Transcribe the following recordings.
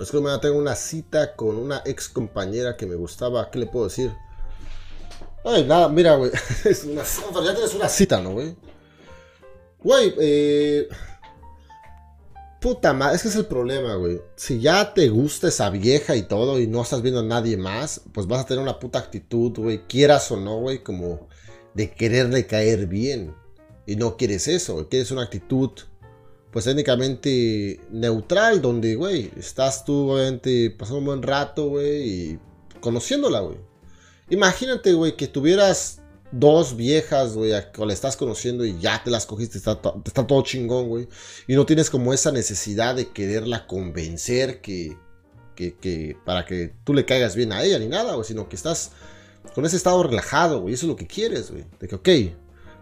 Es que mañana tengo una cita con una ex compañera que me gustaba. ¿Qué le puedo decir? Ay, nada, mira, güey. Es una, tienes una cita, ¿no, güey? Güey, eh. Puta madre, es que es el problema, güey. Si ya te gusta esa vieja y todo y no estás viendo a nadie más, pues vas a tener una puta actitud, güey. Quieras o no, güey, como de quererle caer bien. Y no quieres eso, quieres una actitud, pues técnicamente neutral, donde, güey, estás tú, obviamente, pasando un buen rato, güey, y conociéndola, güey. Imagínate, güey, que tuvieras dos viejas, güey, que le estás conociendo y ya te las cogiste, está, está todo chingón, güey. Y no tienes como esa necesidad de quererla convencer que, que, que, para que tú le caigas bien a ella ni nada, güey, sino que estás con ese estado relajado, güey. Eso es lo que quieres, güey. De que, ok,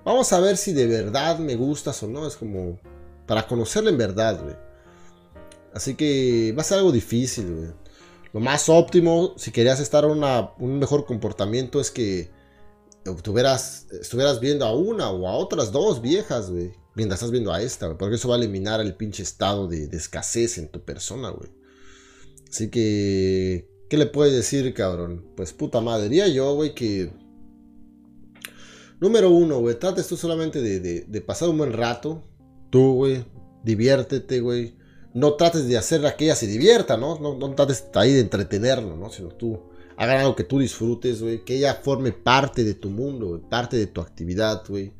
vamos a ver si de verdad me gustas o no. Es como para conocerla en verdad, güey. Así que va a ser algo difícil, güey. Lo más óptimo, si querías estar en un mejor comportamiento, es que estuvieras, estuvieras viendo a una o a otras dos viejas, güey. Mientras estás viendo a esta, güey. Porque eso va a eliminar el pinche estado de, escasez en tu persona, güey. Así que, ¿qué le puedes decir, cabrón? Pues puta madre, diría yo, güey, que... Número uno, güey, trates tú solamente de, pasar un buen rato. Tú, güey, diviértete, güey. No trates de hacer que ella se divierta, ¿no? No, trates ahí de entretenerlo, ¿no? Sino tú hagan algo que tú disfrutes, güey, que ella forme parte de tu mundo, parte de tu actividad, güey.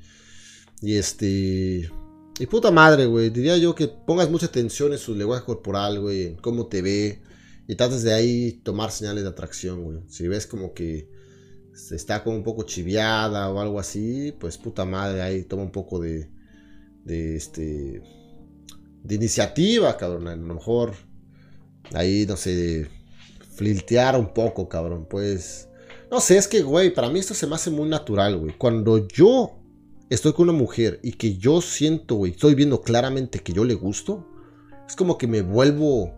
Y este... Y puta madre, güey, diría yo que pongas mucha atención en su lenguaje corporal, güey, en cómo te ve. Y trates de ahí tomar señales de atracción, güey. Si ves como que se está como un poco chiviada o algo así, pues puta madre, ahí toma un poco de... De este... De iniciativa, cabrón. A lo mejor... Ahí, no sé flirtear un poco, cabrón. Pues, no sé, es que, güey, para mí esto se me hace muy natural, güey. Cuando yo estoy con una mujer y que yo siento, güey, estoy viendo claramente que yo le gusto, es como que me vuelvo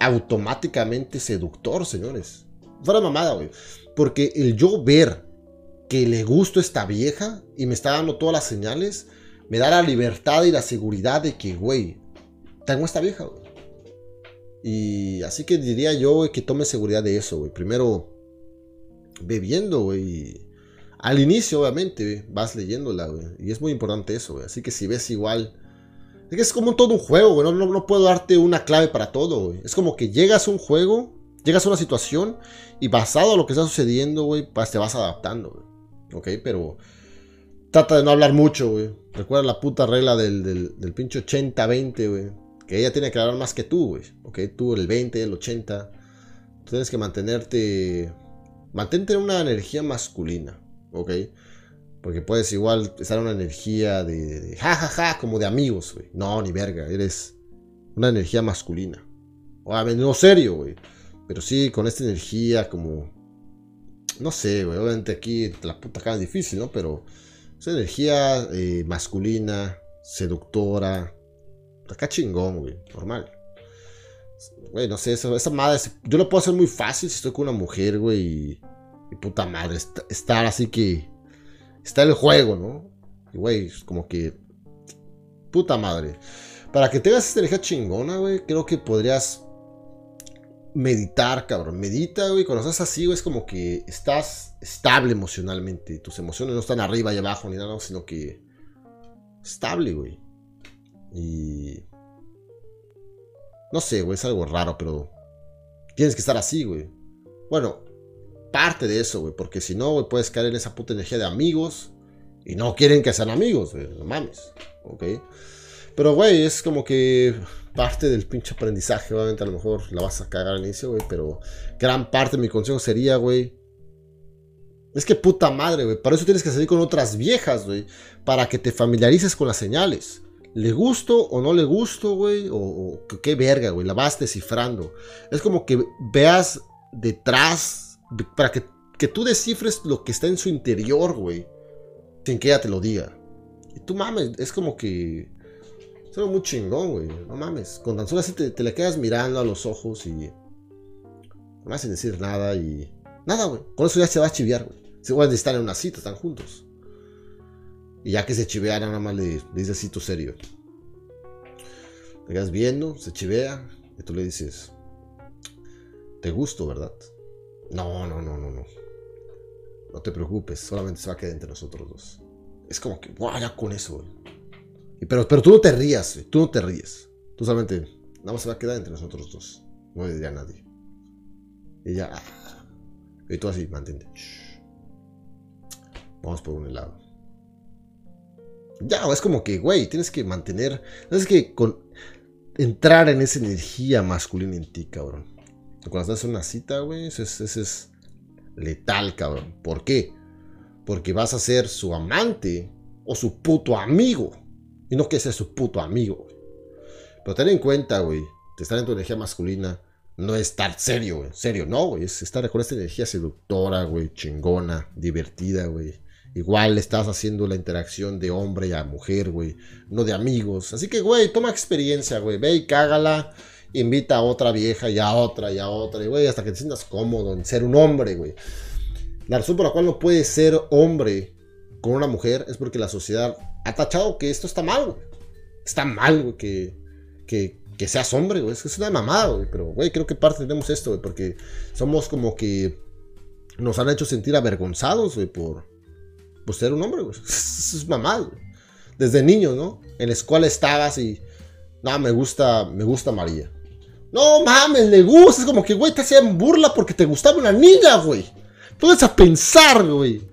automáticamente seductor, señores. Fuera mamada, güey. Porque el yo ver que le gusto a esta vieja y me está dando todas las señales, me da la libertad y la seguridad de que, güey, tengo esta vieja, güey. Y así que diría yo, que tome seguridad de eso, güey. Primero, bebiendo, güey. Al inicio, obviamente, vas leyéndola, güey. Y es muy importante eso, güey. Así que si ves igual... Es que es como todo un juego, güey. No, no, puedo darte una clave para todo, güey. Es como que llegas a un juego, llegas a una situación y basado a lo que está sucediendo, güey, te vas adaptando, güey. Ok, pero trata de no hablar mucho, güey. Recuerda la puta regla del, del, del pinche 80-20, güey que ella tiene que hablar más que tú, güey. Ok, tú el 20, el 80. Tú tienes que mantenerte. Mantente en una energía masculina, ok. Porque puedes igual estar en una energía de, jajaja, ja, como de amigos, güey. No, ni verga, eres una energía masculina. Obviamente no serio, güey. Pero sí, con esta energía como... No sé, güey. Obviamente aquí la puta cara es difícil, ¿no? Pero esa energía eh, masculina, seductora, Acá chingón, güey. Normal. Güey, no sé, esa, madre. Yo lo puedo hacer muy fácil si estoy con una mujer, güey. Y, puta madre. estar así que. Está el juego, ¿no? Y, güey, como que. Puta madre. Para que tengas esta energía chingona, güey, creo que podrías meditar, cabrón. Medita, güey. Cuando estás así, güey, es como que estás estable emocionalmente. Tus emociones no están arriba y abajo ni nada, sino que estable, güey. Y... No sé, güey, es algo raro, pero... Tienes que estar así, güey. Bueno, parte de eso, güey, porque si no, güey, puedes caer en esa puta energía de amigos. Y no quieren que sean amigos, güey, no mames, ¿ok? Pero, güey, es como que parte del pinche aprendizaje, obviamente a lo mejor la vas a cagar al inicio, güey, pero gran parte de mi consejo sería, güey, es que puta madre, güey, para eso tienes que salir con otras viejas, güey, para que te familiarices con las señales. ¿Le gusto o no le gusto, güey? O, qué verga, güey. La vas descifrando. Es como que veas detrás, para que, que, tú descifres lo que está en su interior, güey. Sin que ella te lo diga. Y tú mames, es como que... Es algo muy chingón, güey. No mames. Con tan solo así te, te le quedas mirando a los ojos y... No hace decir nada y... Nada, güey. Con eso ya se va a chiviar, güey. Se van a estar en una cita, están juntos. Y ya que se chivea, nada más le, dices así tu serio. Te quedas viendo, se chivea, y tú le dices, te gusto, ¿verdad? No, no, no, no, no. No te preocupes, solamente se va a quedar entre nosotros dos. Es como que, guau, ya con eso, güey. Pero, pero tú no te rías. Tú no te ríes. Tú solamente, nada más se va a quedar entre nosotros dos. No le diría a nadie. Y ya. Y tú así, mantente. Vamos por un helado. Ya, es como que, güey, tienes que mantener. Tienes que con, entrar en esa energía masculina en ti, cabrón. Cuando estás en una cita, güey, eso es, es letal, cabrón. ¿Por qué? Porque vas a ser su amante o su puto amigo. Y no que sea su puto amigo, güey. Pero ten en cuenta, güey, de estar en tu energía masculina no es estar serio, güey. Serio, no, güey. Es estar con esta energía seductora, güey, chingona, divertida, güey. Igual estás haciendo la interacción de hombre a mujer, güey. No de amigos. Así que, güey, toma experiencia, güey. Ve y cágala. Invita a otra vieja y a otra y a otra. Y, güey, hasta que te sientas cómodo en ser un hombre, güey. La razón por la cual no puedes ser hombre con una mujer es porque la sociedad ha tachado que esto está mal, güey. Está mal, güey, que, que, que seas hombre, güey. Es una mamada, güey. Pero, güey, creo que parte tenemos esto, güey. Porque somos como que nos han hecho sentir avergonzados, güey, por, por ser un hombre, güey. Es güey. Desde niño, ¿no? En la escuela estabas y. No, me gusta, me gusta María. No mames, le gusta. Es como que, güey, te hacían burla porque te gustaba una niña, güey. Puedes a pensar, güey.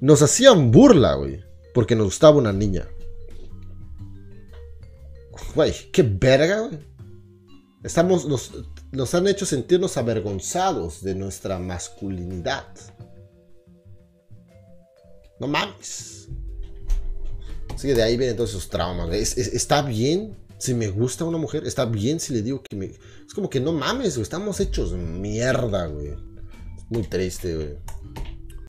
Nos hacían burla, güey. Porque nos gustaba una niña. Güey, qué verga, güey. Estamos, nos, nos han hecho sentirnos avergonzados de nuestra masculinidad. No mames. Así que de ahí vienen todos esos traumas. está bien si me gusta una mujer. Está bien si le digo que me. Es como que no mames, güey. Estamos hechos mierda, güey. Es muy triste, güey.